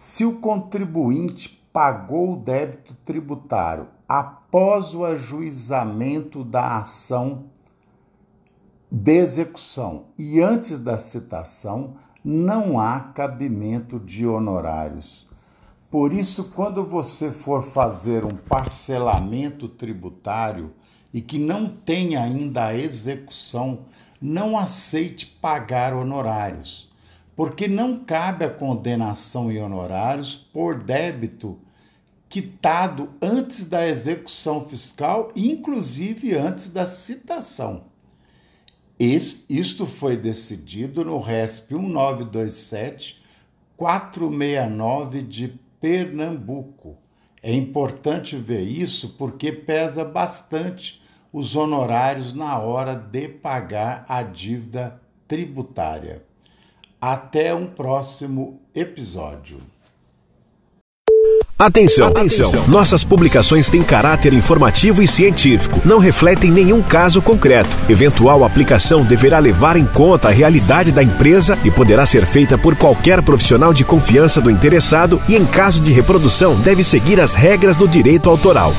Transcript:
Se o contribuinte pagou o débito tributário após o ajuizamento da ação de execução e antes da citação, não há cabimento de honorários. Por isso, quando você for fazer um parcelamento tributário e que não tem ainda a execução, não aceite pagar honorários porque não cabe a condenação em honorários por débito quitado antes da execução fiscal, inclusive antes da citação. Isto foi decidido no RESP 1927 469 de Pernambuco. É importante ver isso porque pesa bastante os honorários na hora de pagar a dívida tributária. Até um próximo episódio. Atenção, atenção! Nossas publicações têm caráter informativo e científico, não refletem nenhum caso concreto. Eventual aplicação deverá levar em conta a realidade da empresa e poderá ser feita por qualquer profissional de confiança do interessado e, em caso de reprodução, deve seguir as regras do direito autoral.